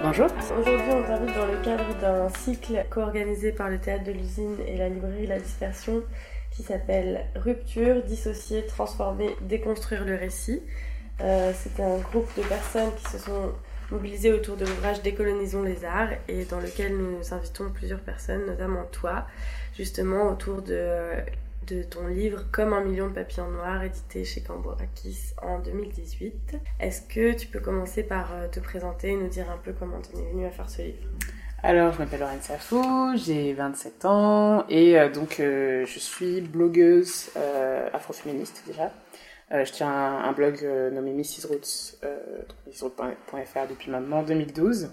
Bonjour. Aujourd'hui, on t'invite dans le cadre d'un cycle co-organisé par le Théâtre de l'Usine et la librairie La Dispersion qui s'appelle Rupture, dissocier, transformer, déconstruire le récit. Euh, C'est un groupe de personnes qui se sont mobilisées autour de l'ouvrage Décolonisons les arts et dans lequel nous invitons plusieurs personnes, notamment toi, justement autour de de ton livre Comme un million de papillons noirs, édité chez Cambourakis en 2018. Est-ce que tu peux commencer par euh, te présenter et nous dire un peu comment tu es venue à faire ce livre? Alors, je m'appelle Lorraine Safou, j'ai 27 ans et euh, donc euh, je suis blogueuse afroféministe déjà. je tiens un, blog nommé Mrs. Roots, depuis maintenant 2012.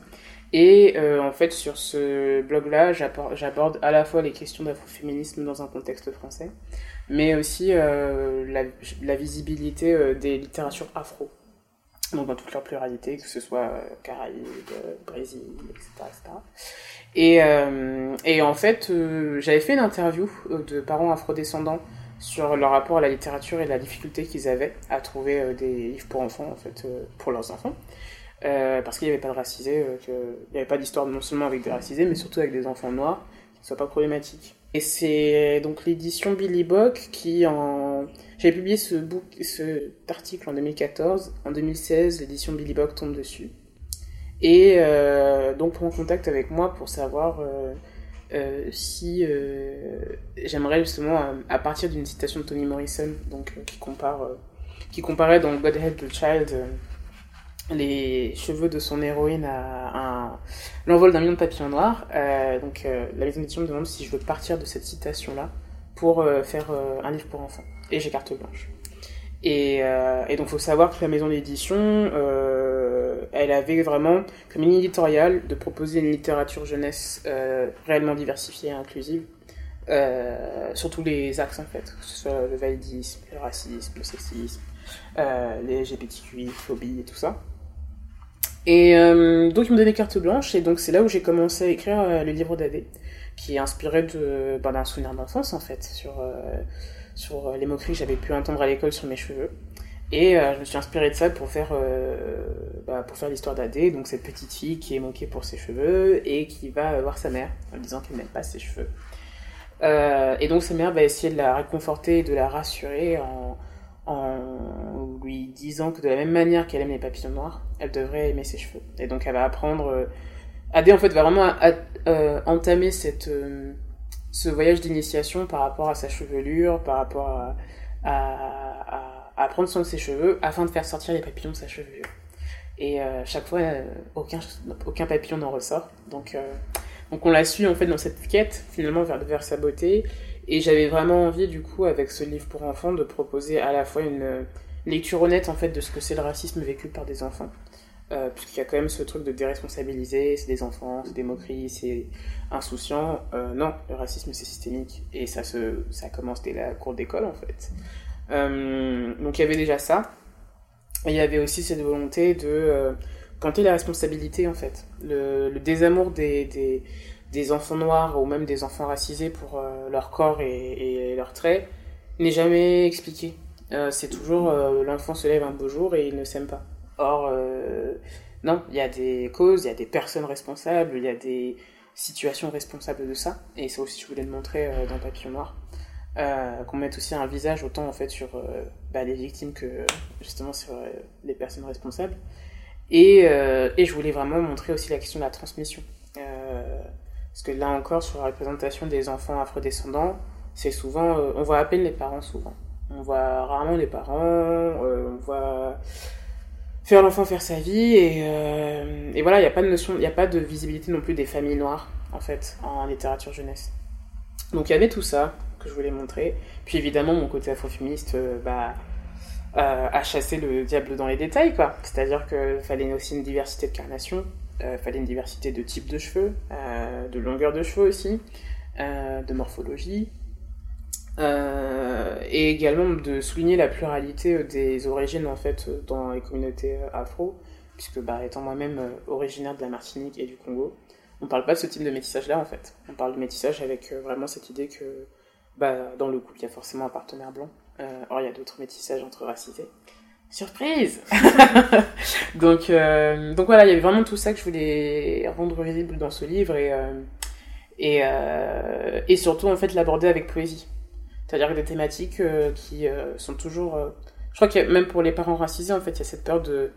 Et euh, en fait, sur ce blog-là, j'aborde à la fois les questions d'afroféminisme dans un contexte français, mais aussi euh, la, visibilité euh, des littératures afro, donc dans toute leur pluralité, que ce soit Caraïbes, Brésil, etc. Et, et, en fait, j'avais fait une interview de parents afrodescendants sur leur rapport à la littérature et la difficulté qu'ils avaient à trouver des livres pour enfants, en fait, pour leurs enfants. Euh, parce qu'il n'y avait pas de racisés, euh, il n'y avait pas d'histoire non seulement avec des racisés, mais surtout avec des enfants noirs, qui ne soient pas problématiques. Et c'est donc l'édition Billy Bock qui en... J'avais publié ce book, cet article en 2014. En 2016, l'édition Billy Bock tombe dessus. Et euh, donc prend contact avec moi pour savoir euh, euh si j'aimerais justement, à, partir d'une citation de Toni Morrison, donc qui compare, qui comparait dans God Help the Child les cheveux de son héroïne à, l'envol d'un million de papillons noirs. Euh, donc euh, la maison d'édition me demande si je veux partir de cette citation-là pour euh, faire un livre pour enfants. Et j'ai carte blanche. Et, donc il faut savoir que la maison d'édition, elle avait vraiment comme ligne éditoriale de proposer une littérature jeunesse réellement diversifiée et inclusive. sur tous les axes en fait, que ce soit le validisme, le racisme, le sexisme, les LGBTQI, phobie et tout ça. Et euh, donc, il me donnait carte blanche, et donc c'est là où j'ai commencé à écrire euh, le livre d'Adé, qui est inspiré de, bah, d'un souvenir d'enfance, en fait, sur, euh, sur les moqueries que j'avais pu entendre à l'école sur mes cheveux. Et je me suis inspiré de ça pour faire, bah, faire l'histoire d'Adé, donc cette petite fille qui est moquée pour ses cheveux et qui va voir sa mère en disant qu'elle n'aime pas ses cheveux. et donc sa mère va essayer de la réconforter et de la rassurer en lui disant que de la même manière qu'elle aime les papillons noirs, elle devrait aimer ses cheveux. Et donc elle va apprendre. Euh, Adé en fait va vraiment euh, entamer cette, euh, ce voyage d'initiation par rapport à sa chevelure, par rapport à, à, prendre soin de ses cheveux afin de faire sortir les papillons de sa chevelure. Et chaque fois, aucun, aucun papillon n'en ressort. Donc, donc on la suit en fait dans cette quête finalement vers, vers sa beauté et j'avais vraiment envie, du coup, avec ce livre pour enfants, de proposer à la fois une lecture honnête, en fait, de ce que c'est le racisme vécu par des enfants. Euh, puisqu'il y a quand même ce truc de déresponsabiliser, c'est des enfants, c'est des moqueries, c'est insouciant. Euh, non, le racisme, c'est systémique. Et ça, se, ça commence dès la cour d'école, en fait. Euh, donc il y avait déjà ça. Et il y avait aussi cette volonté de planter la responsabilité, en fait? Le, désamour des, des enfants noirs ou même des enfants racisés pour leur corps et, leurs traits n'est jamais expliqué. Euh, c'est toujours euh, l'enfant se lève un beau jour et il ne s'aime pas. Or, non, il y a des causes, il y a des personnes responsables, il y a des situations responsables de ça. Et ça aussi, je voulais le montrer dans Papillon Noir. qu'on mette aussi un visage autant en fait sur bah, les victimes que justement sur les personnes responsables. Et, je voulais vraiment montrer aussi la question de la transmission. Parce que là encore, sur la représentation des enfants afrodescendants, c'est souvent, euh, on voit à peine les parents souvent. On voit rarement les parents, euh, on voit faire l'enfant faire sa vie et, euh, et voilà, il n'y a pas de notion, il a pas de visibilité non plus des familles noires en fait en littérature jeunesse. Donc il y avait tout ça que je voulais montrer. Puis évidemment mon côté afroféministe bah, a chassé le diable dans les détails quoi. C'est-à-dire qu'il fallait aussi une diversité de carnation, euh, fallait une diversité de types de cheveux, euh, de longueur de cheveux aussi, euh, de morphologie, et également de souligner la pluralité des origines en fait dans les communautés afro, puisque bah, étant moi-même originaire de la Martinique et du Congo, on parle pas de ce type de métissage là en fait. On parle de métissage avec vraiment cette idée que bah, dans le couple il y a forcément un partenaire blanc. or il y a d'autres métissages entre racisés. Surprise donc, euh, donc voilà, il y avait vraiment tout ça que je voulais rendre visible dans ce livre et, euh, et, euh, et surtout en fait l'aborder avec poésie. C'est-à-dire des thématiques qui sont toujours... je crois que même pour les parents racisés, en fait, il y a cette peur de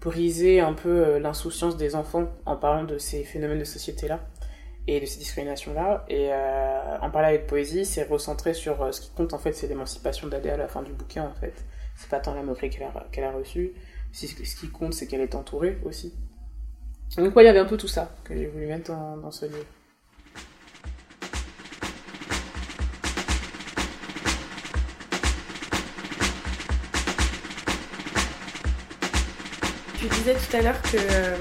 briser un peu l'insouciance des enfants en parlant de ces phénomènes de société-là et de ces discriminations-là. Et en parler avec poésie, c'est recentrer sur ce qui compte en fait, c'est l'émancipation d'Adé à la fin du bouquin en fait c'est pas tant la moquerie qu'elle a, a reçue. Ce qui compte, c'est qu'elle est entourée aussi. Donc, ouais, il y avait un peu tout ça que j'ai voulu mettre dans ce livre. Tu disais tout à l'heure euh,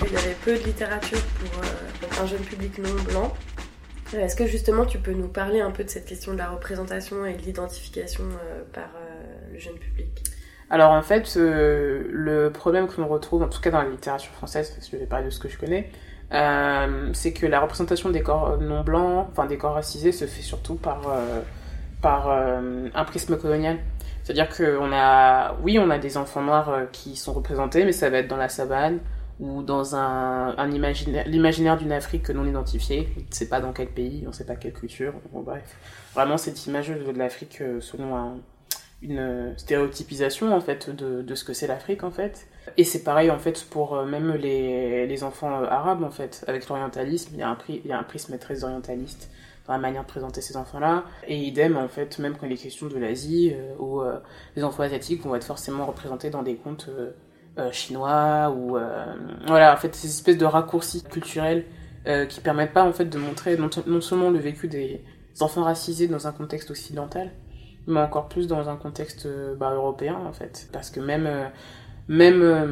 qu'il y avait peu de littérature pour euh, un jeune public non blanc. Est-ce que justement tu peux nous parler un peu de cette question de la représentation et de l'identification euh, par le jeune public? Alors en fait, euh, le problème que l'on retrouve, en tout cas dans la littérature française, parce que je vais parler de ce que je connais, euh, c'est que la représentation des corps non blancs, enfin des corps racisés, se fait surtout par, euh, par un prisme colonial. C'est-à-dire qu'on a, oui, on a des enfants noirs qui sont représentés, mais ça va être dans la savane ou dans un, un imaginaire, l'imaginaire d'une Afrique non identifiée. On ne sait pas dans quel pays, on ne sait pas quelle culture. Bref, vraiment cette image de l'Afrique selon un, une stéréotypisation en fait de, de ce que c'est l'Afrique en fait. Et c'est pareil en fait pour euh, même les, les enfants euh, arabes en fait. Avec l'orientalisme, il y a un, il y a un prisme très orientaliste dans la manière de présenter ces enfants-là. Et idem en fait, même quand il est question de l'Asie, euh, où les enfants asiatiques vont être forcément représentés dans des contes chinois ou voilà en fait ces espèces de raccourcis culturels qui permettent pas en fait de montrer non, seulement le vécu des enfants racisés dans un contexte occidental, mais encore plus dans un contexte euh, bah, européen en fait. Parce que même, euh, même euh,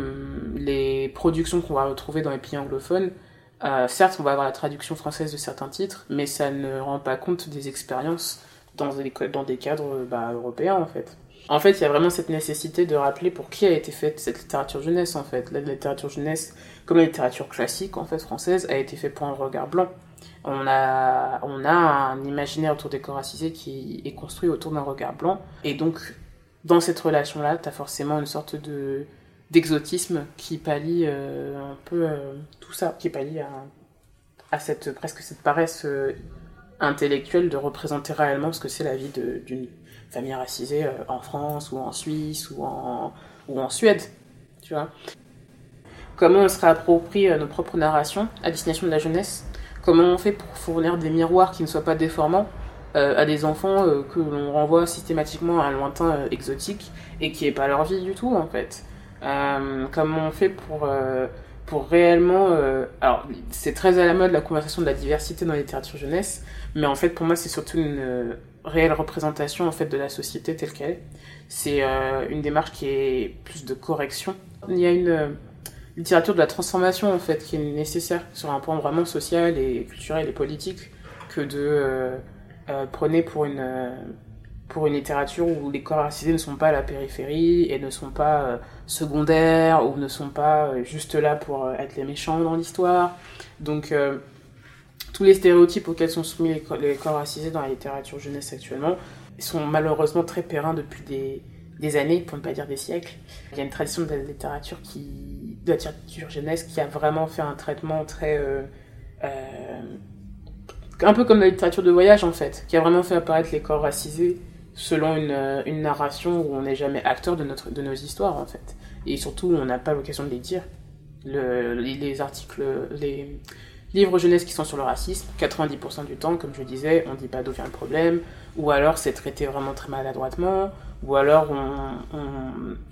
les productions qu'on va retrouver dans les pays anglophones, certes on va avoir la traduction française de certains titres, mais ça ne rend pas compte des expériences dans des, cadres bah, européens en fait. En fait, il y a vraiment cette nécessité de rappeler pour qui a été faite cette littérature jeunesse en fait. La littérature jeunesse, comme la littérature classique en fait française, a été faite pour un regard blanc on a, on a un imaginaire autour des corps racisés qui est construit autour d'un regard blanc. Et donc, dans cette relation-là, tu as forcément une sorte de d'exotisme qui pallie euh, un peu euh, tout ça, qui pallie à, cette presque cette paresse euh, intellectuelle de représenter réellement ce que c'est la vie d'une famille racisée en France ou en Suisse ou en, ou en Suède, tu vois. Comment on se réapproprie nos propres narrations à destination de la jeunesse? Comment on fait pour fournir des miroirs qui ne soient pas déformants euh, à des enfants euh, que l'on renvoie systématiquement à un lointain euh, exotique et qui n'est pas leur vie du tout en fait? Comment on fait pour, pour réellement... alors c'est très à la mode la conversation de la diversité dans la littérature jeunesse, mais en fait pour moi c'est surtout une réelle représentation en fait de la société telle qu'elle est. C'est une démarche qui est plus de correction. Il y a une littérature de la transformation en fait qui est nécessaire sur un point vraiment social et culturel et politique que de euh, euh prôner pour une euh, pour une littérature où les corps racisés ne sont pas à la périphérie et ne sont pas euh, secondaires ou ne sont pas juste là pour être les méchants dans l'histoire. Donc tous les stéréotypes auxquels sont soumis les, corps racisés dans la littérature jeunesse actuellement sont malheureusement très périns depuis des, des années, pour ne pas dire des siècles. Il y a une tradition de la littérature qui de la littérature jeunesse qui a vraiment fait un traitement très euh, euh, un peu comme la littérature de voyage en fait, qui a vraiment fait apparaître les corps racisés selon une, euh, une narration où on n'est jamais acteur de, notre, de nos histoires en fait. Et surtout, on n'a pas l'occasion de les dire. Le, les articles, les livres jeunesse qui sont sur le racisme, 90% du temps, comme je disais, on ne dit pas d'où vient le problème, ou alors c'est traité vraiment très maladroitement, ou alors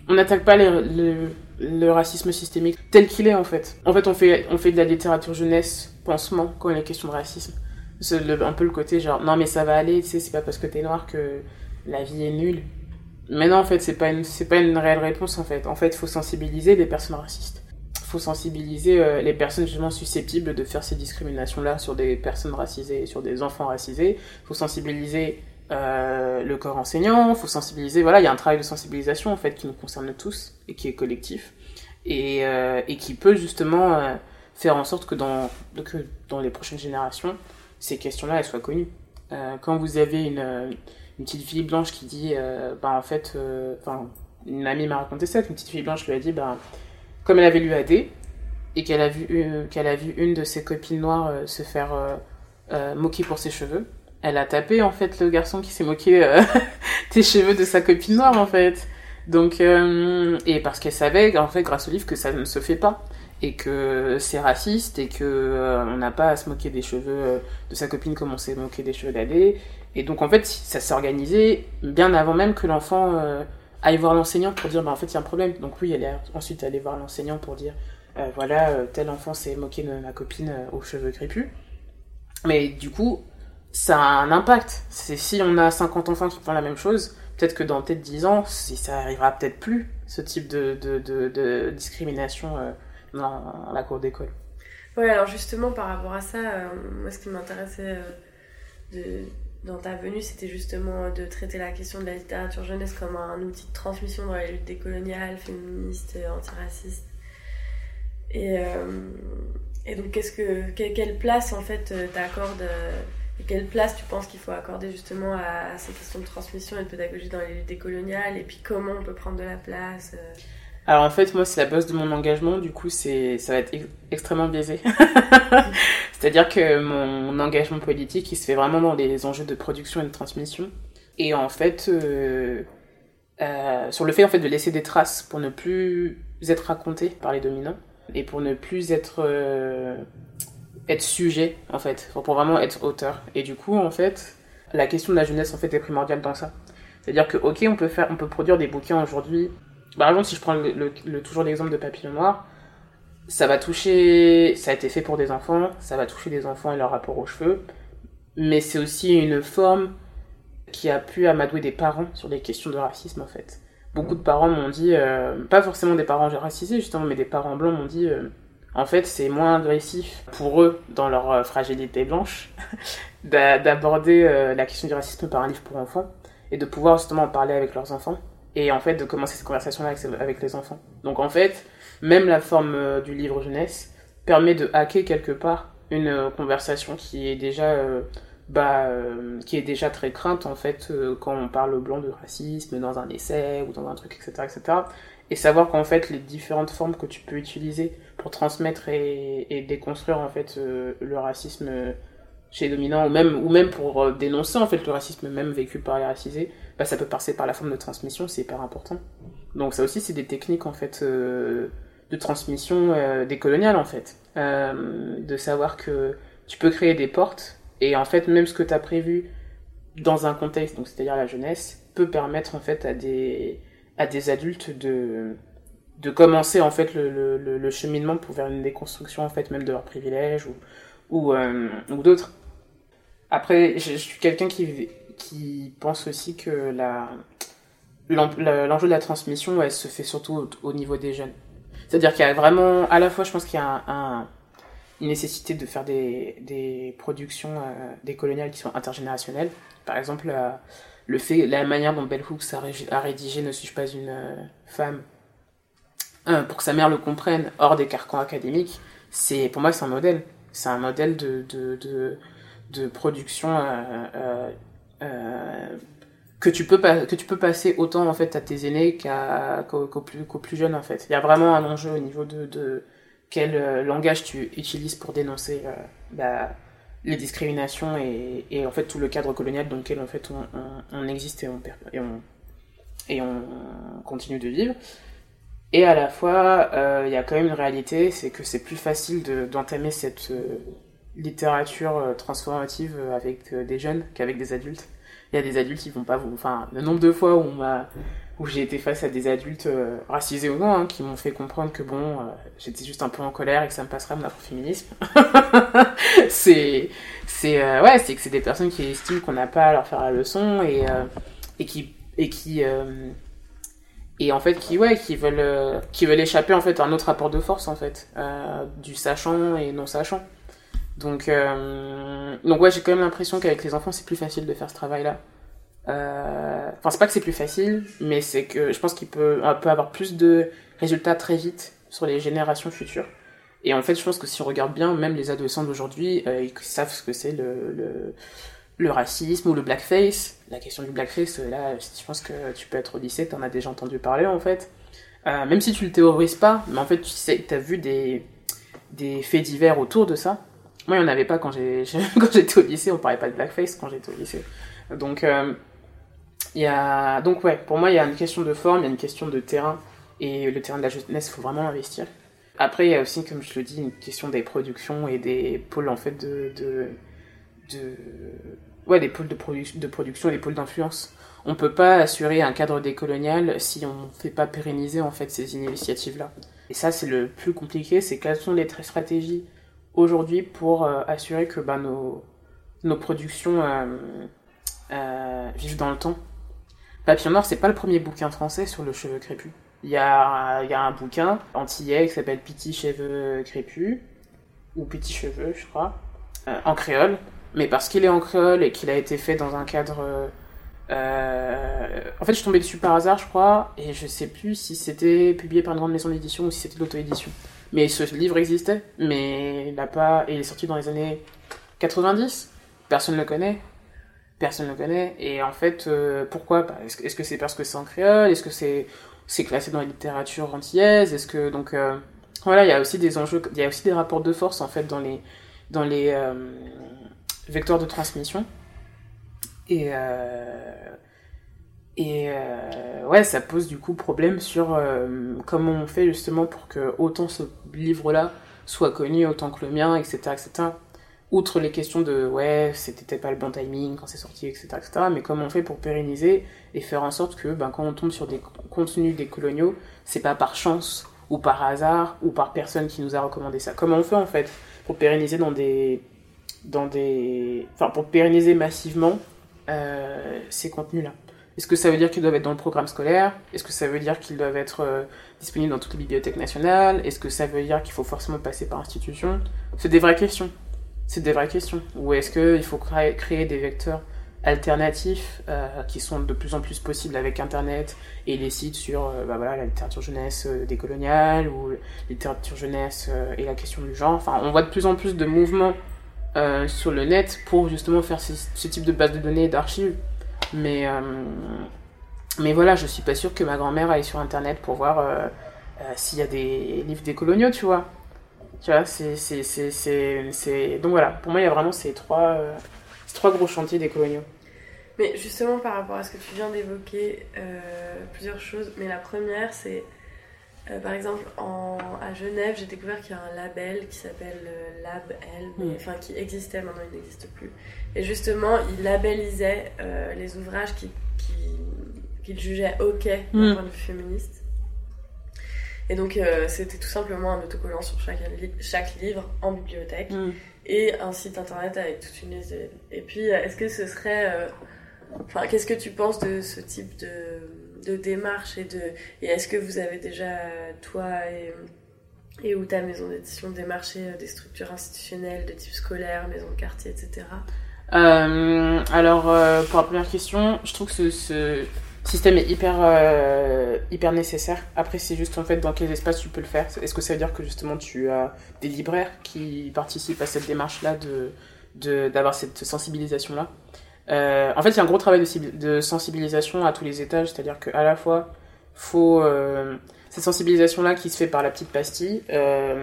on n'attaque pas le, le, racisme systémique tel qu'il est en fait. En fait, on fait, on fait de la littérature jeunesse pansement quand il est question de racisme. C'est un peu le côté genre non mais ça va aller, tu sais, c'est pas parce que t'es noir que la vie est nulle. Mais non, en fait, c'est pas une, c'est pas une réelle réponse en fait. En fait, il faut sensibiliser les personnes racistes. Il faut sensibiliser euh, les personnes justement susceptibles de faire ces discriminations-là sur des personnes racisées, sur des enfants racisés. Il faut sensibiliser euh, le corps enseignant, il faut sensibiliser. Voilà, il y a un travail de sensibilisation en fait qui nous concerne tous et qui est collectif et, euh, qui peut justement faire en sorte que dans, que dans les prochaines générations, ces questions-là soient connues. Quand vous avez une, une petite fille blanche qui dit, bah en fait, enfin une amie m'a raconté ça, une petite fille blanche lui a dit, bah, comme elle avait lu AD, et qu'elle a, vu, qu'elle a vu une de ses copines noires se faire moquer pour ses cheveux, elle a tapé en fait le garçon qui s'est moqué des cheveux de sa copine noire en fait. Donc, et parce qu'elle savait, en fait, grâce au livre, que ça ne se fait pas et que c'est raciste et que euh, on n'a pas à se moquer des cheveux euh, de sa copine comme on s'est moqué des cheveux d'Adé. Et donc en fait, ça s'est organisé bien avant même que l'enfant euh, aille voir l'enseignant pour dire bah en fait il y a un problème. Donc oui, elle est ensuite allée voir l'enseignant pour dire voilà tel enfant s'est moqué de ma copine aux cheveux crépus. Mais du coup, ça a un impact. Si on a 50 enfants qui font la même chose, peut-être que dans peut-être 10 ans, si ça arrivera peut-être plus ce type de, de, de, de discrimination dans la cour d'école. Ouais, alors justement, par rapport à ça, euh, moi, ce qui m'intéressait euh, dans ta venue, c'était justement de traiter la question de la littérature jeunesse comme un outil de transmission dans la lutte décoloniale, féministe, antiraciste. Et, euh, et donc, qu'est-ce que, quelle, place, en fait, t'accordes et quelle place tu penses qu'il faut accorder justement à, ces questions de transmission et de pédagogie dans les luttes décoloniales? Et puis, comment on peut prendre de la place alors en fait, moi, c'est la base de mon engagement, du coup, c'est, ça va être extrêmement biaisé. C'est-à-dire que mon, engagement politique, il se fait vraiment dans les enjeux de production et de transmission. Et en fait, euh, euh, sur le fait en fait de laisser des traces pour ne plus être raconté par les dominants et pour ne plus être euh, être sujet en fait, pour vraiment être auteur. Et du coup, en fait, la question de la jeunesse en fait est primordiale dans ça. C'est-à-dire que ok, on peut faire, on peut produire des bouquins aujourd'hui par exemple, si je prends toujours l'exemple de Papillon Noir, ça va toucher, ça a été fait pour des enfants, ça va toucher des enfants et leur rapport aux cheveux, mais c'est aussi une forme qui a pu amadouer des parents sur les questions de racisme en fait. Beaucoup de parents m'ont dit, euh, pas forcément des parents racisés justement, mais des parents blancs m'ont dit, euh, en fait c'est moins agressif pour eux dans leur euh, fragilité blanche d'aborder la question du racisme par un livre pour enfants et de pouvoir justement en parler avec leurs enfants et en fait de commencer cette conversation avec, avec les enfants. Donc en fait, même la forme euh, du livre jeunesse permet de hacker quelque part une euh, conversation qui est déjà euh, bah, qui est déjà très crainte en fait quand on parle au blanc de racisme dans un essai ou dans un truc etc etc et savoir qu'en fait les différentes formes que tu peux utiliser pour transmettre et, déconstruire en fait le racisme chez les dominants ou même ou même pour dénoncer en fait le racisme même vécu par les racisés bah, ça peut passer par la forme de transmission, c'est hyper important. Donc ça aussi, c'est des techniques en fait euh, de transmission euh, décoloniale en fait, euh, de savoir que tu peux créer des portes et en fait même ce que tu as prévu dans un contexte, donc c'est-à-dire la jeunesse, peut permettre en fait à des à des adultes de de commencer en fait le, le, cheminement pour vers une déconstruction en fait même de leurs privilèges ou ou, ou d'autres. Après, je, je suis quelqu'un qui qui pense aussi que la, l'enjeu de la transmission, se fait surtout au, niveau des jeunes. C'est-à-dire qu'il y a vraiment, à la fois, je pense qu'il y a un, une nécessité de faire des, des productions euh, des qui sont intergénérationnelles. Par exemple, euh, le fait, la manière dont Bell Hooks a, rédigé Ne suis-je pas une euh, femme pour que sa mère le comprenne hors des carcans académiques, c'est pour moi c'est un modèle. C'est un modèle de, de, de production euh, que tu peux que tu peux passer autant en fait à tes aînés qu'aux plus qu'aux plus jeunes en fait. Il y a vraiment un enjeu au niveau de, de quel euh, langage tu utilises pour dénoncer euh, bah, les discriminations et, et, en fait tout le cadre colonial dans lequel en fait on, on, existe et on, et on, et on continue de vivre. Et à la fois, il y a quand même une réalité, c'est que c'est plus facile d'entamer cette littérature euh, transformative euh, avec euh, des jeunes qu'avec des adultes. Il y a des adultes qui vont pas vous. Enfin, le nombre de fois où on m'a où j'ai été face à des adultes racisés ou non, hein, qui m'ont fait comprendre que bon, j'étais juste un peu en colère et que ça me passerait mon afroféminisme. c'est, c'est, ouais, c'est que c'est des personnes qui estiment qu'on n'a pas à leur faire la leçon et, et qui, et qui, et en fait qui, ouais, qui veulent, qui veulent échapper en fait à un autre rapport de force en fait, du sachant et non sachant. Donc, euh, donc ouais, j'ai quand même l'impression qu'avec les enfants, c'est plus facile de faire ce travail-là. Euh, enfin, c'est pas que c'est plus facile, mais c'est que je pense qu'il peut, peut avoir plus de résultats très vite sur les générations futures. Et en fait, je pense que si on regarde bien, même les adolescents d'aujourd'hui, euh, ils savent ce que c'est le, le, racisme ou le blackface. La question du blackface, là, je pense que tu peux être au lycée, t'en as déjà entendu parler en fait. Euh, même si tu le théorises pas, mais en fait, tu sais, t'as vu des, des faits divers autour de ça. Moi, il n'y en avait pas quand j'étais au lycée, on parlait pas de blackface quand j'étais au lycée. Donc, euh, y a... Donc, ouais, pour moi, il y a une question de forme, il y a une question de terrain, et le terrain de la jeunesse, il faut vraiment investir. Après, il y a aussi, comme je le dis, une question des productions et des pôles, en fait, de... de. Ouais, des pôles de, production des pôles d'influence. On peut pas assurer un cadre décolonial si on ne fait pas pérenniser, en fait, ces initiatives-là. Et ça, c'est le plus compliqué, c'est quelles sont les stratégies aujourd'hui pour euh, assurer que bah, nos, productions euh, euh, vivent dans le temps. Papillon Noir, c'est pas le premier bouquin français sur le cheveu crépus. Il y a, y a un bouquin antillais qui s'appelle Petit cheveux crépus, ou Petit cheveux, je crois, en créole. Mais parce qu'il est en créole et qu'il a été fait dans un cadre. en fait, je suis tombée dessus par hasard, je crois, et je sais plus si c'était publié par une grande maison d'édition ou si c'était de l'auto-édition. Mais ce livre existait, mais il n'a pas. il est sorti dans les années 90. Personne ne le connaît. Personne ne le connaît. Et en fait, euh, pourquoi Est-ce que c'est parce que c'est en créole? Est-ce que c'est c'est classé dans la littérature antillaise Est-ce que donc euh, voilà, il y a aussi des enjeux, il y a aussi des rapports de force en fait dans les dans les euh, vecteurs de transmission. Et et euh, ouais, ça pose du coup problème sur euh, comment on fait justement pour que autant ce livre-là soit connu autant que le mien, etc., etc. Outre les questions de ouais, c'était pas le bon timing quand c'est sorti, etc., etc. Mais comment on fait pour pérenniser et faire en sorte que ben, quand on tombe sur des contenus des coloniaux, c'est pas par chance ou par hasard ou par personne qui nous a recommandé ça. Comment on fait en fait pour pérenniser dans des dans des enfin pour pérenniser massivement euh, ces contenus-là? Est-ce que ça veut dire qu'ils doivent être dans le programme scolaire? Est-ce que ça veut dire qu'ils doivent être euh, disponibles dans toutes les bibliothèques nationales? Est-ce que ça veut dire qu'il faut forcément passer par institution C'est des vraies questions. C'est des vraies questions. Ou est-ce qu'il faut créer, des vecteurs alternatifs euh, qui sont de plus en plus possibles avec Internet et les sites sur euh, bah la littérature jeunesse décoloniale ou littérature jeunesse et la question du genre? Enfin, on voit de plus en plus de mouvements sur le net pour justement faire ce, ce type de base de données et d'archives mais, euh, mais voilà, je suis pas sûre que ma grand-mère aille sur internet pour voir euh, euh, s'il y a des livres décoloniaux, tu vois. Tu vois, c'est. Donc voilà, pour moi, il y a vraiment ces trois, ces trois gros chantiers décoloniaux. Mais justement, par rapport à ce que tu viens d'évoquer, plusieurs choses. Mais la première, c'est euh, par exemple, en, à Genève, j'ai découvert qu'il y a un label qui s'appelle euh, Lab L, mm. enfin qui existait, maintenant il n'existe plus. Et justement, il labellisait euh, les ouvrages qu'il qui, jugeait ok d'un mm. point de vue féministe. Et donc, c'était tout simplement un autocollant sur chaque, chaque livre en bibliothèque mm. et un site internet avec toute une liste. Et puis, est-ce que ce serait. Enfin, qu'est-ce que tu penses de ce type de de démarche et de et est-ce que vous avez déjà toi et, et ou ta maison d'édition démarché euh, des structures institutionnelles de type scolaire, maison de quartier, etc. Euh, alors euh, pour la première question, je trouve que ce, système est hyper hyper nécessaire. Après c'est juste en fait dans quels espaces tu peux le faire. Est-ce que ça veut dire que justement tu as des libraires qui participent à cette démarche là de d'avoir cette sensibilisation là euh, en fait, il y a un gros travail de, sensibilisation à tous les étages, c'est-à-dire qu'à la fois, faut euh, cette sensibilisation-là qui se fait par la petite pastille. Euh,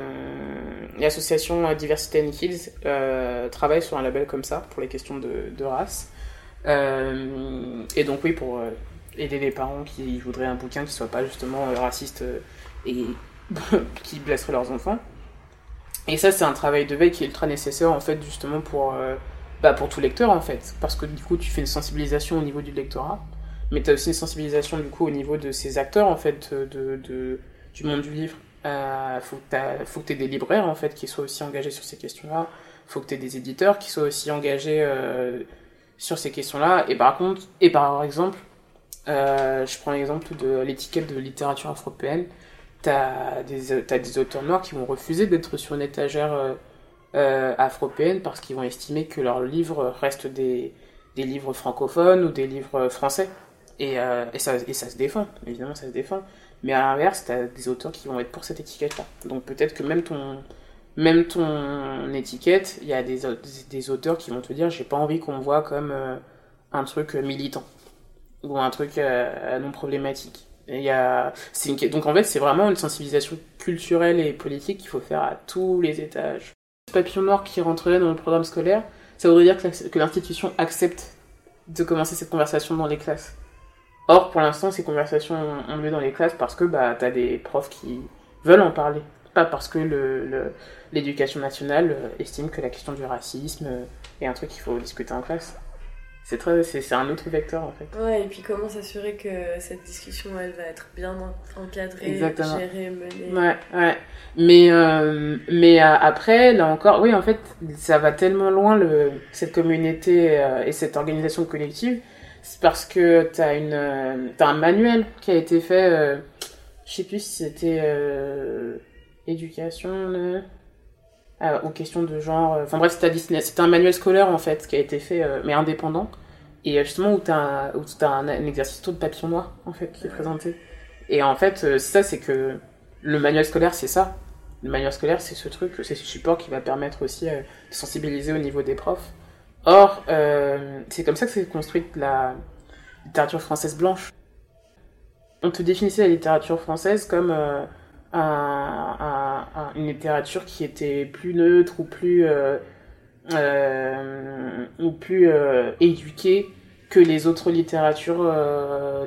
L'association Diversité and Kids euh, travaille sur un label comme ça pour les questions de, de race. Et donc oui, pour aider les parents qui voudraient un bouquin qui soit pas justement raciste et qui blesserait leurs enfants. Et ça, c'est un travail de veille qui est ultra nécessaire en fait justement pour bah, pour tout lecteur en fait, parce que du coup tu fais une sensibilisation au niveau du lectorat, mais tu as aussi une sensibilisation du coup au niveau de ces acteurs en fait de, de du monde du livre. Euh, faut que tu aies des libraires en fait qui soient aussi engagés sur ces questions-là, faut que tu aies des éditeurs qui soient aussi engagés euh, sur ces questions-là, et par contre, et par exemple, euh, je prends l'exemple de l'étiquette de littérature afro-européenne, tu as as des auteurs noirs qui vont refuser d'être sur une étagère euh, afro-européennes parce qu'ils vont estimer que leurs livres restent des, des livres francophones ou des livres français. Et, euh, et, ça, et ça se défend, évidemment ça se défend. Mais à l'inverse, tu as des auteurs qui vont être pour cette étiquette-là. Donc peut-être que même ton, même ton étiquette, il y a des, des auteurs qui vont te dire j'ai pas envie qu'on me voit comme euh, un truc militant ou un truc euh, non problématique. Et y a, donc en fait c'est vraiment une sensibilisation culturelle et politique qu'il faut faire à tous les étages. Papillon noir qui rentrerait dans le programme scolaire, ça voudrait dire que l'institution accepte de commencer cette conversation dans les classes. Or, pour l'instant, ces conversations ont lieu dans les classes parce que bah, tu as des profs qui veulent en parler. Pas parce que l'éducation le, nationale euh, estime que la question du racisme euh, est un truc qu'il faut discuter en classe. C'est très, c'est, un autre vecteur en fait. Ouais, et puis comment s'assurer que cette discussion elle va être bien encadrée, Exactement. gérée, menée. Ouais, ouais. Mais, euh, mais après, là encore, oui, en fait, ça va tellement loin le, cette communauté et cette organisation collective c'est parce que t'as une euh, as un manuel qui a été fait euh, je sais plus si c'était euh, éducation ah, aux questions de genre enfin bref c'était un manuel scolaire en fait qui a été fait mais indépendant. Et justement où où as un, exercice de papillon noir en fait qui est présenté. Et en fait ça c'est que le manuel scolaire c'est ça. Le manuel scolaire c'est ce truc c'est ce support qui va permettre aussi de sensibiliser au niveau des profs. Or, euh, c'est comme ça que s'est construite la littérature française blanche. On te définissait la littérature française comme euh, un, une littérature qui était plus neutre ou plus, euh, ou plus éduquée que les autres littératures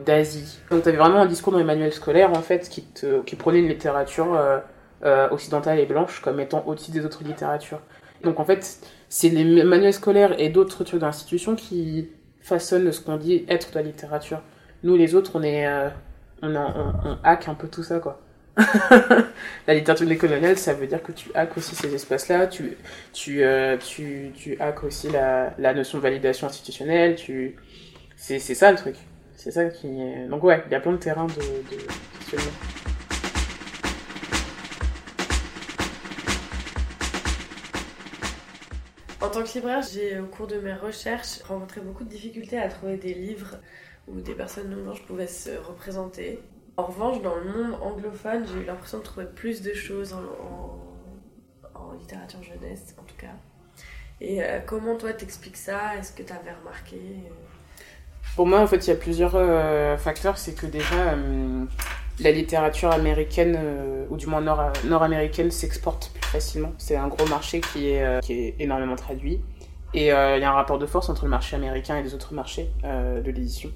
d'Asie. Donc tu avais vraiment un discours dans les manuels scolaires en fait qui, te, qui prenait une littérature occidentale et blanche comme étant au-dessus des autres littératures. Donc en fait, c'est les manuels scolaires et d'autres trucs d'institution qui façonnent ce qu'on dit être de la littérature. Nous, les autres, on est, euh, on, hack un peu tout ça, quoi. La littérature décoloniale, ça veut dire que tu hack aussi ces espaces-là, tu, tu, euh, tu, tu hack aussi la, la notion de validation institutionnelle, tu... c'est, c'est ça le truc. C'est ça qui. Donc ouais, il y a plein de terrains de, de En tant que libraire, j'ai au cours de mes recherches rencontré beaucoup de difficultés à trouver des livres où des personnes non blanches pouvaient se représenter. En revanche, dans le monde anglophone, j'ai eu l'impression de trouver plus de choses en, littérature jeunesse, en tout cas. Et euh, comment toi t'expliques ça? Est-ce que tu avais remarqué? Euh? Pour moi, en fait, il y a plusieurs euh, facteurs. C'est que déjà, la littérature américaine, euh, ou du moins nord-américaine, s'exporte plus facilement. C'est un gros marché qui est, euh, qui est énormément traduit. Et euh, il y a un rapport de force entre le marché américain et les autres marchés de l'édition.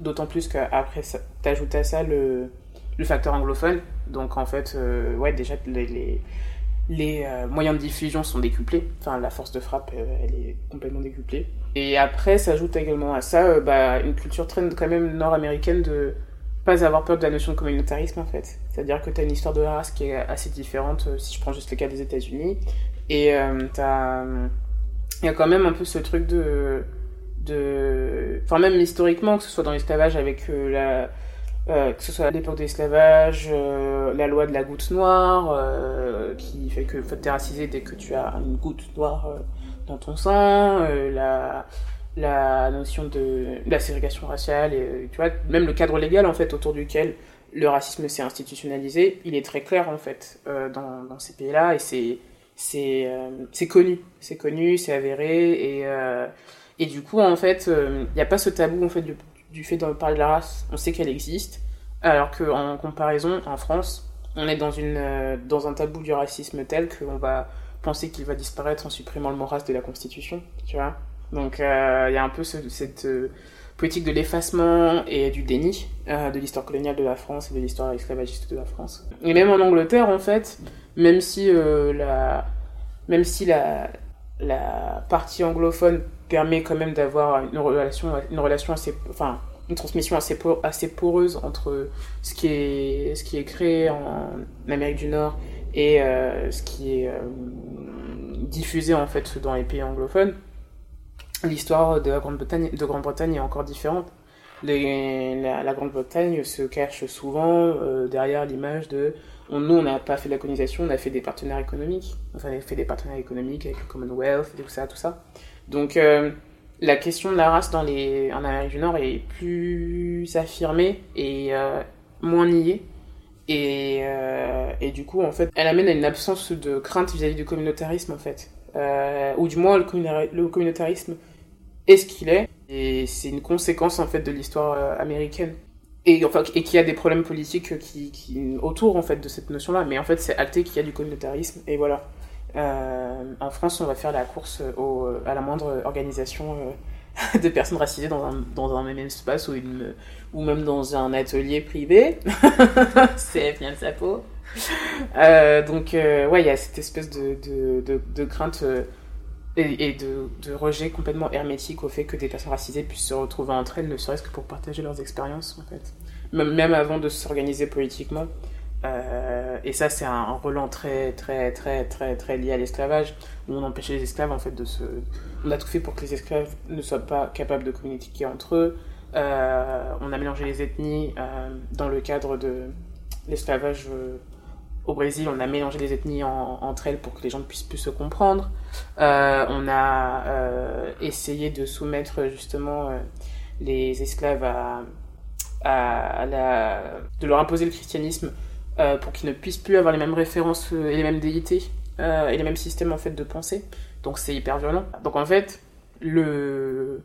D'autant plus qu'après, t'ajoutes à ça le, le, facteur anglophone. Donc en fait, ouais, déjà, les, les, les moyens de diffusion sont décuplés. Enfin, la force de frappe, elle est complètement décuplée. Et après, s'ajoute également à ça euh, bah, une culture très quand même nord-américaine de pas avoir peur de la notion de communautarisme en fait. C'est-à-dire que tu as une histoire de race qui est assez différente euh, si je prends juste le cas des États-Unis. Et euh, il y a quand même un peu ce truc de. De... Enfin, même historiquement, que ce soit dans l'esclavage avec la. que ce soit à l'époque de l'esclavage, la loi de la goutte noire, qui fait que tu es racisé dès que tu as une goutte noire dans ton sang, euh, la, la notion de, la ségrégation raciale, et, euh, tu vois, même le cadre légal en fait autour duquel le racisme s'est institutionnalisé, il est très clair en fait euh, dans, dans, ces pays-là et c'est c'est c'est connu, c'est connu, c'est avéré et et du coup en fait il n'y a pas ce tabou du, fait de parler de la race, on sait qu'elle existe, alors qu'en comparaison en France on est dans une dans un tabou du racisme tel qu'on va penser qu'il va disparaître en supprimant le mot race de la Constitution, tu vois. Donc euh, il y a un peu cette euh, politique de l'effacement et du déni euh, de l'histoire coloniale de la France et de l'histoire esclavagiste de la France. Et même en Angleterre, en fait, même si la, même si la, la partie anglophone permet quand même d'avoir une relation, une relation assez, enfin, une transmission assez, assez poreuse entre ce qui est, ce qui est créé en Amérique du Nord et euh, ce qui est euh, diffusé en fait dans les pays anglophones, l'histoire de Grande-Bretagne de Grande-Bretagne est encore différente. la, Grande-Bretagne se cache souvent euh, derrière l'image de nous on n'a pas fait la colonisation, on a fait des partenaires économiques, on a fait des partenaires économiques avec le Commonwealth et tout ça, tout ça. Donc la question de la race dans les, en Amérique du Nord est plus affirmée et moins niée Et, et, du coup, en fait, elle amène à une absence de crainte vis-à-vis du communautarisme, en fait. ou du moins, le, communautarisme est ce qu'il est. Et c'est une conséquence, en fait, de l'histoire américaine et enfin et qu'il y a des problèmes politiques qui, qui, autour en fait de cette notion là mais en fait c'est acté qu'il y a du communautarisme et voilà euh, en France on va faire la course au, à la moindre organisation euh, de personnes racisées dans un, même espace ou, même dans un atelier privé c'est bien de sa peau euh, donc ouais il y a cette espèce de, crainte et, de, rejet complètement hermétique au fait que des personnes racisées puissent se retrouver entre elles, ne serait-ce que pour partager leurs expériences, en fait. Même, avant de s'organiser politiquement. Euh, et ça, c'est un relent très, très, très, très, très lié à l'esclavage, où on empêchait les esclaves, en fait, de se... On a tout fait pour que les esclaves ne soient pas capables de communiquer entre eux. Euh, on a mélangé les ethnies euh, dans le cadre de l'esclavage au Brésil, on a mélangé les ethnies entre elles pour que les gens puissent plus se comprendre. Euh, on a euh, essayé de soumettre justement euh, les esclaves à, à, la, de leur imposer le christianisme pour qu'ils ne puissent plus avoir les mêmes références et les mêmes déités et les mêmes systèmes en fait de pensée. Donc c'est hyper violent. Donc en fait, le,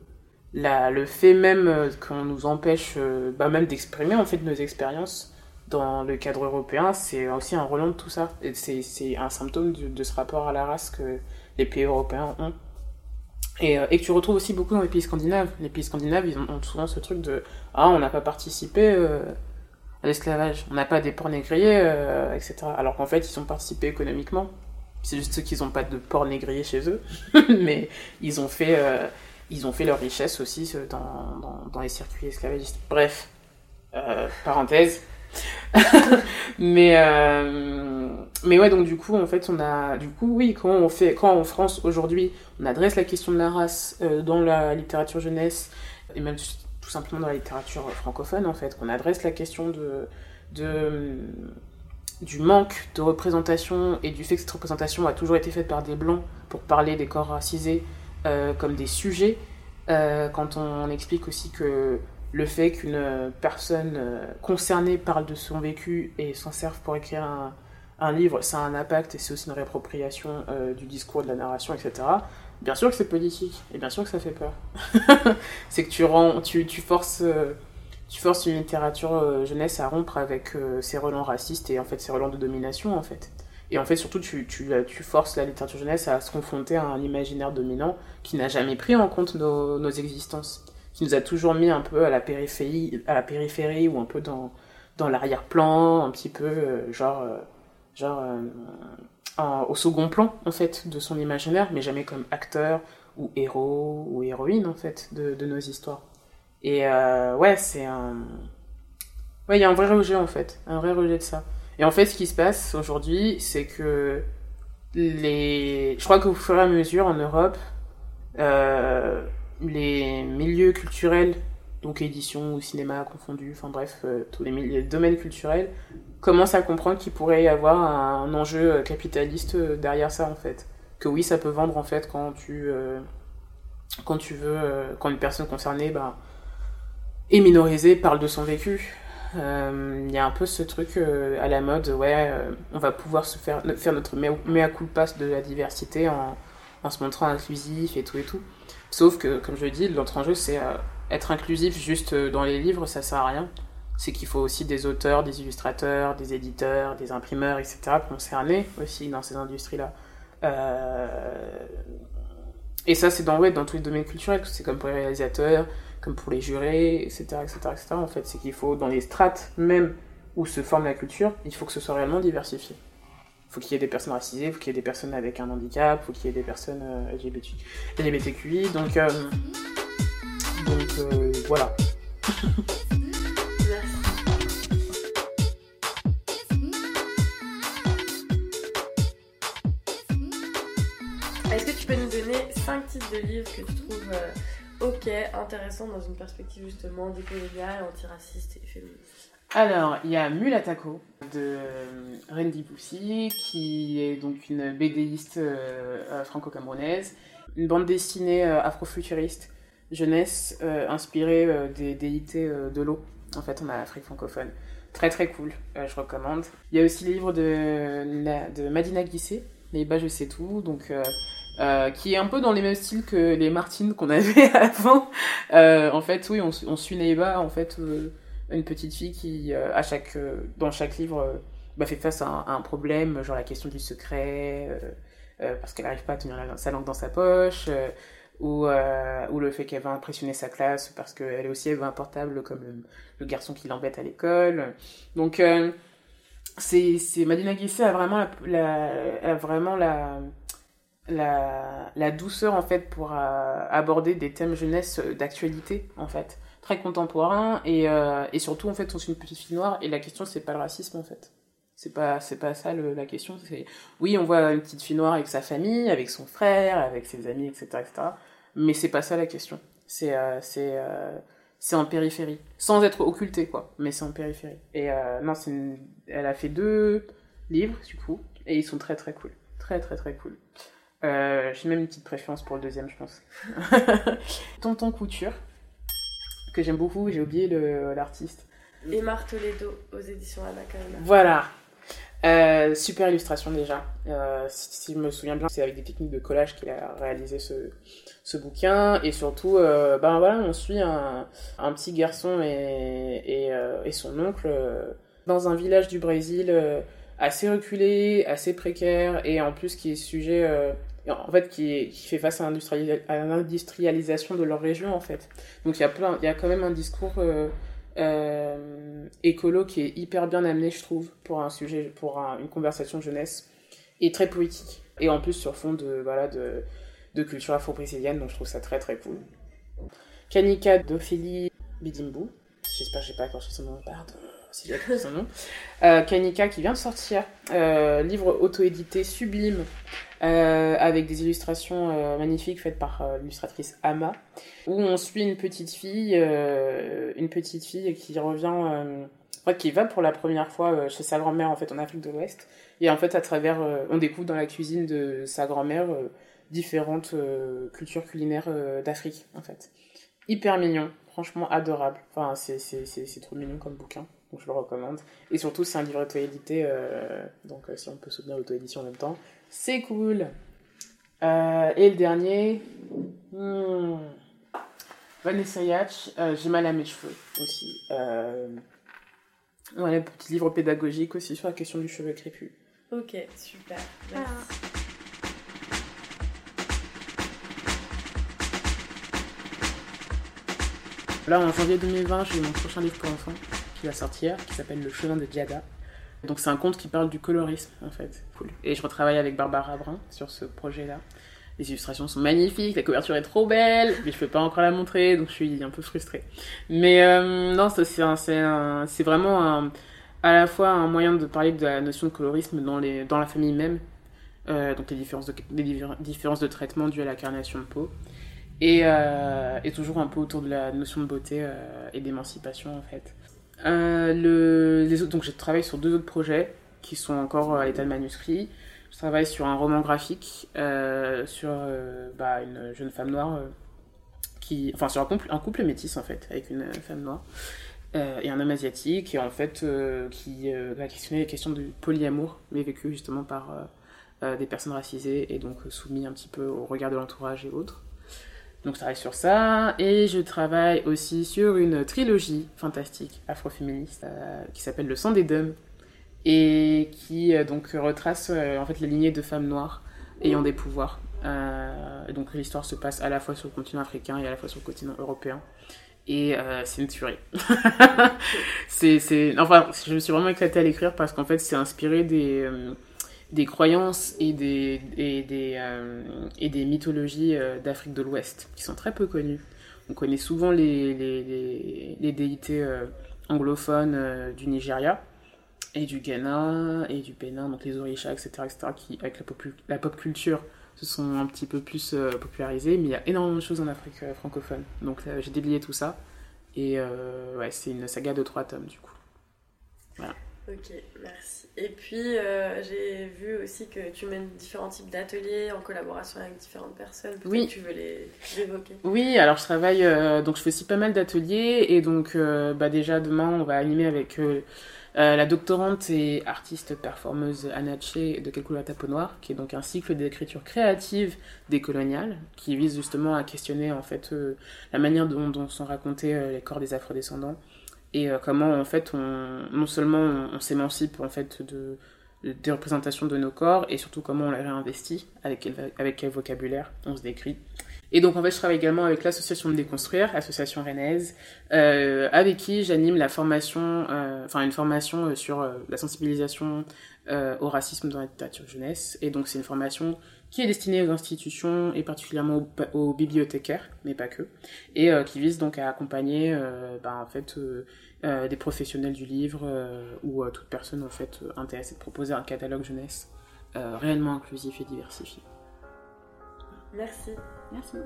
le fait même qu'on nous empêche bah, même d'exprimer en fait nos expériences dans le cadre européen, c'est aussi un relent de tout ça. C'est un symptôme de, ce rapport à la race que les pays européens ont. Et, euh, et, que tu retrouves aussi beaucoup dans les pays scandinaves. Les pays scandinaves, ils ont, souvent ce truc de Ah, on n'a pas participé euh, l'esclavage, on n'a pas des ports négriers, euh, etc. Alors qu'en fait, ils ont participé économiquement. C'est juste qu'ils n'ont pas de ports négriers chez eux, mais ils ont fait, ils ont fait leur richesse aussi dans, dans, dans les circuits esclavagistes. Bref, parenthèse. mais euh, mais ouais donc du coup en fait on a du coup oui quand on fait quand en France aujourd'hui on adresse la question de la race euh, dans la littérature jeunesse et même tout simplement dans la littérature francophone en fait qu'on adresse la question de de du manque de représentation et du fait que cette représentation a toujours été faite par des blancs pour parler des corps racisés euh, comme des sujets quand on explique aussi que le fait qu'une personne euh, concernée parle de son vécu et s'en serve pour écrire un, livre, ça a un impact et c'est aussi une réappropriation euh, du discours, de la narration, etc. Bien sûr que c'est politique et bien sûr que ça fait peur. c'est que tu, rends, tu, tu, forces, euh, tu forces une littérature jeunesse à rompre avec ses relents racistes et en fait ses relents de domination en fait. Et en fait, surtout, tu, tu, tu, forces la littérature jeunesse à se confronter à un imaginaire dominant qui n'a jamais pris en compte nos, nos existences qui nous a toujours mis un peu à la périphérie, à la périphérie ou un peu dans, dans l'arrière-plan, un petit peu euh, genre, euh, genre euh, au second plan en fait de son imaginaire, mais jamais comme acteur ou héros ou héroïne en fait de, nos histoires. Et ouais, c'est un, ouais, il y a un vrai rejet en fait, un vrai rejet de ça. Et en fait, ce qui se passe aujourd'hui, c'est que les, je crois qu'au fur et à mesure en Europe, euh, les milieux culturels, donc édition ou cinéma confondu, enfin bref, euh, tous les, domaines culturels, commencent à comprendre qu'il pourrait y avoir un, enjeu euh, capitaliste euh, derrière ça en fait. Que oui, ça peut vendre en fait quand tu, quand tu veux, quand une personne concernée bah, est minorisée, parle de son vécu. Il y a un peu ce truc à la mode, ouais, on va pouvoir se faire, faire notre mea culpa de la diversité en, en se montrant inclusif et tout et tout. Sauf que, comme je l'ai dit, l'autre enjeu, c'est être inclusif juste euh, dans les livres, ça sert à rien. C'est qu'il faut aussi des auteurs, des illustrateurs, des éditeurs, des imprimeurs, etc. concernés aussi dans ces industries-là. Euh, et ça, c'est dans, ouais, dans tous les domaines culturels. C'est comme pour les réalisateurs, comme pour les jurés, etc. etc., etc. En fait, c'est qu'il faut, dans les strates même où se forme la culture, il faut que ce soit réellement diversifié faut qu'il y ait des personnes racisées, faut qu'il y ait des personnes avec un handicap, faut qu'il y ait des personnes euh, LGBT, LGBTQI, donc, donc euh, voilà. Est-ce que tu peux nous donner 5 types de livres que tu trouves ok, intéressants dans une perspective justement décoloniale, antiraciste et féministe? Alors, il y a Mulatako de euh, Randy Boussy, qui est donc une BDiste euh, euh, franco-camerounaise, une bande dessinée afrofuturiste, jeunesse, inspirée des déités de l'eau, en fait, en Afrique francophone. Très très cool, je recommande. Il y a aussi le livre de, Madina Guissé, Les bas je sais tout, donc qui est un peu dans les mêmes styles que les Martines qu'on avait avant. en fait, oui, on, suit Neiba, en fait, une petite fille qui, à chaque, dans chaque livre, bah, fait face à un, problème, genre la question du secret, euh, euh, parce qu'elle n'arrive pas à tenir sa langue dans sa poche, euh, ou, ou le fait qu'elle va impressionner sa classe parce qu'elle aussi elle veut un portable comme le, garçon qui l'embête à l'école. Donc c'est Madina Guissé a vraiment la, a vraiment la, la, douceur en fait pour aborder des thèmes jeunesse d'actualité en fait très contemporain et, et surtout en fait on suit une petite fille noire et la question c'est pas le racisme en fait c'est pas, c'est pas ça la question. C'est, oui, on voit une petite fille noire avec sa famille, avec son frère, avec ses amis, etc., etc. Mais c'est pas ça la question. C'est, euh, c'est, euh, c'est en périphérie, sans être occulté, quoi. Mais c'est en périphérie. Et euh, non, c'est elle a fait deux livres, du coup, et ils sont très très cool, très très très cool. j'ai même une petite préférence pour le deuxième, je pense. Tonton Couture, que j'aime beaucoup. J'ai oublié le, l'artiste. Et Toledo aux éditions Anaconda. Voilà, euh, super illustration déjà. Euh, si, je me souviens bien, c'est avec des techniques de collage qu'il a réalisé ce, ce bouquin. Et surtout, euh, ben voilà, on suit un, un petit garçon et, et, son oncle dans un village du Brésil assez reculé, assez précaire et en plus qui est sujet. en fait, qui, qui fait face à, l'industrialisation de leur région, en fait. Donc, il y a plein, il y a quand même un discours écolo qui est hyper bien amené, je trouve, pour un sujet, pour une conversation jeunesse, et très poétique. Et en plus sur fond de, voilà, de, de culture afro-brésilienne, donc je trouve ça très très cool. Kanika d'Ophélie Bidimbu, j'espère que j'ai pas accroché son nom, pardon si j'ai son nom. Euh, Kanika qui vient de sortir, euh, livre auto-édité sublime, euh, avec des illustrations magnifiques faites par l'illustratrice Ama, où on suit une petite fille, une petite fille qui revient, qui va pour la première fois chez sa grand-mère en fait en Afrique de l'Ouest, et en fait à travers, on découvre dans la cuisine de sa grand-mère différentes cultures culinaires d'Afrique en fait. Hyper mignon, franchement adorable. Enfin c'est trop mignon comme bouquin donc je le recommande. Et surtout, c'est un livre auto-édité, donc si on peut soutenir l'auto-édition en même temps, c'est cool. Euh, et le dernier, hmm, Vanessa Yatch, euh, J'ai mal à mes cheveux aussi. Euh, ouais, petit livre pédagogique aussi sur la question du cheveu crépus. Ok, super. Merci. Là, en janvier 2020, j'ai mon prochain livre pour enfants qui va sortir, qui s'appelle Le chemin de Diada. Donc c'est un conte qui parle du colorisme en fait. Cool. Et je retravaille avec Barbara Brun sur ce projet-là. Les illustrations sont magnifiques, la couverture est trop belle, mais je peux pas encore la montrer, donc je suis un peu frustrée. Mais euh, non, c'est vraiment à la fois un moyen de parler de la notion de colorisme dans, la famille même, euh, donc les différences, de, les différences traitement dues à la carnation de peau, et, euh, et toujours un peu autour de la notion de beauté et d'émancipation en fait. Euh, le, les autres, donc je travaille sur deux autres projets qui sont encore à l'état de manuscrit. Je travaille sur un roman graphique euh, sur euh, bah, une jeune femme noire qui, enfin sur un couple, un métis en fait avec une femme noire et un homme asiatique et en fait qui va questionner les questions du polyamour mais vécu justement par des personnes racisées et donc soumis un petit peu au regard de l'entourage et autres. Donc je travaille sur ça et je travaille aussi sur une trilogie fantastique afroféministe euh, qui s'appelle Le sang des dômes et qui euh, donc retrace euh, en fait les lignées de femmes noires ayant des pouvoirs. donc l'histoire se passe à la fois sur le continent africain et à la fois sur le continent européen. Et c'est une tuerie. Enfin, je me suis vraiment éclatée à l'écrire parce qu'en fait, c'est inspiré des, des croyances et des, et des, euh, et des mythologies euh, d'Afrique de l'Ouest qui sont très peu connues. On connaît souvent les, les, les, déités euh, anglophones du Nigeria et du Ghana et du Bénin, donc les Orishas, etc., etc., qui, avec la pop, culture, se sont un petit peu plus popularisés, mais il y a énormément de choses en Afrique francophone. Donc j'ai déblayé tout ça, et ouais, c'est une saga de trois tomes du coup. Voilà. Ok, merci. Et puis, euh, j'ai vu aussi que tu mènes différents types d'ateliers en collaboration avec différentes personnes. Oui. Tu veux les, évoquer Oui, alors je travaille, euh, donc je fais aussi pas mal d'ateliers. Et donc, euh, bah déjà, demain, on va animer avec la doctorante et artiste performeuse Anache de Quelle couleur ta peau noire, qui est donc un cycle d'écriture créative décoloniale, qui vise justement à questionner en fait la manière dont, sont racontés les corps des afrodescendants et comment en fait on, non seulement on, s'émancipe en fait de, des représentations de nos corps et surtout comment on les réinvestit, avec quel, avec quel vocabulaire on se décrit. Et donc en fait je travaille également avec l'association de déconstruire, association rennaise, euh, avec qui j'anime la formation, euh, enfin une formation euh, sur la sensibilisation au racisme dans la littérature jeunesse. Et donc c'est une formation qui est destinée aux institutions et particulièrement aux, bibliothécaires, mais pas que, et qui vise donc à accompagner ben, en fait des professionnels du livre ou toute personne en fait intéressée de proposer un catalogue jeunesse réellement inclusif et diversifié. Merci. Merci.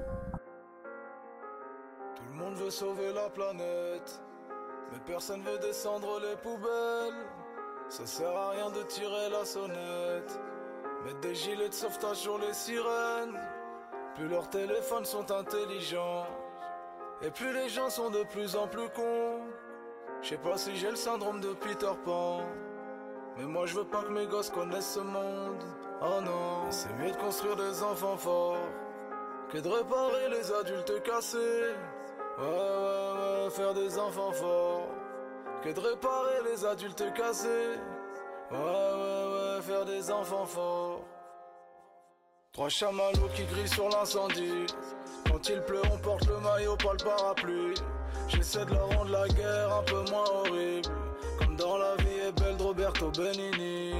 Tout le monde veut sauver la planète, mais personne veut descendre les poubelles. Ça sert à rien de tirer la sonnette. Mettre des gilets de sauvetage sur les sirènes. Plus leurs téléphones sont intelligents. Et plus les gens sont de plus en plus cons. Je sais pas si j'ai le syndrome de Peter Pan. Mais moi je veux pas que mes gosses connaissent ce monde. Oh non, c'est mieux de construire des enfants forts que de réparer les adultes cassés. Ouais, ouais, ouais, faire des enfants forts que de réparer les adultes cassés. Ouais, ouais, ouais, des enfants forts. Trois chamallows qui grillent sur l'incendie. Quand il pleut, on porte le maillot, pas le parapluie. J'essaie de leur rendre la guerre un peu moins horrible. Comme dans la vie est belle de Roberto Benigni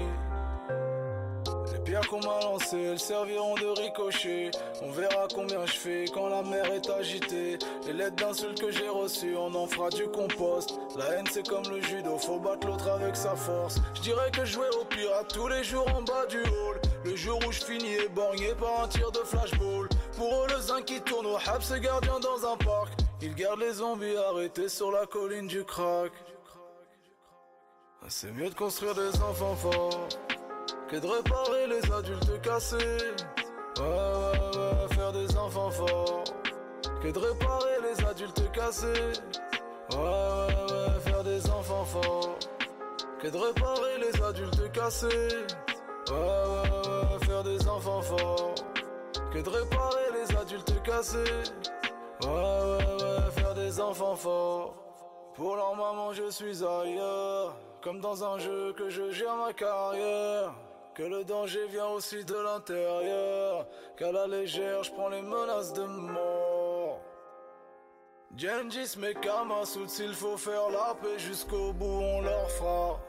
qu'on m'a lancées, elles serviront de ricochet. On verra combien je fais quand la mer est agitée. Les lettres d'insultes que j'ai reçues, on en fera du compost. La haine c'est comme le judo, faut battre l'autre avec sa force. Je dirais que je jouais au pirate tous les jours en bas du hall. Le jour où je finis éborgné par un tir de flashball. Pour eux, le zinc qui tourne au hab, c'est gardien dans un parc. Ils gardent les zombies arrêtés sur la colline du crack. Ah, c'est mieux de construire des enfants forts que de réparer les adultes cassés. Ouais, ouais, ouais, faire des enfants forts. Que de réparer les adultes cassés. Ouais, ouais, ouais, faire des enfants forts. Que de réparer les adultes cassés. Ouais, ouais, ouais, faire des enfants forts. Que de réparer les adultes cassés. Ouais, ouais, ouais, faire des enfants forts. Pour leur maman, je suis ailleurs. Comme dans un jeu que je gère ma carrière. Que le danger vient aussi de l'intérieur. Qu'à la légère, je prends les menaces de mort. Gengis, mes Kamasouts, s'il faut faire la paix jusqu'au bout, on leur fera.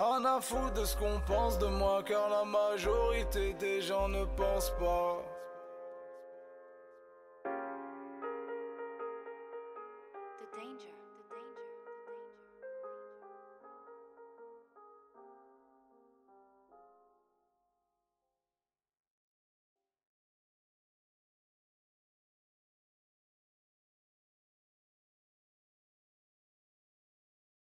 Un à foutre de ce qu'on pense de moi, car la majorité des gens ne pensent pas.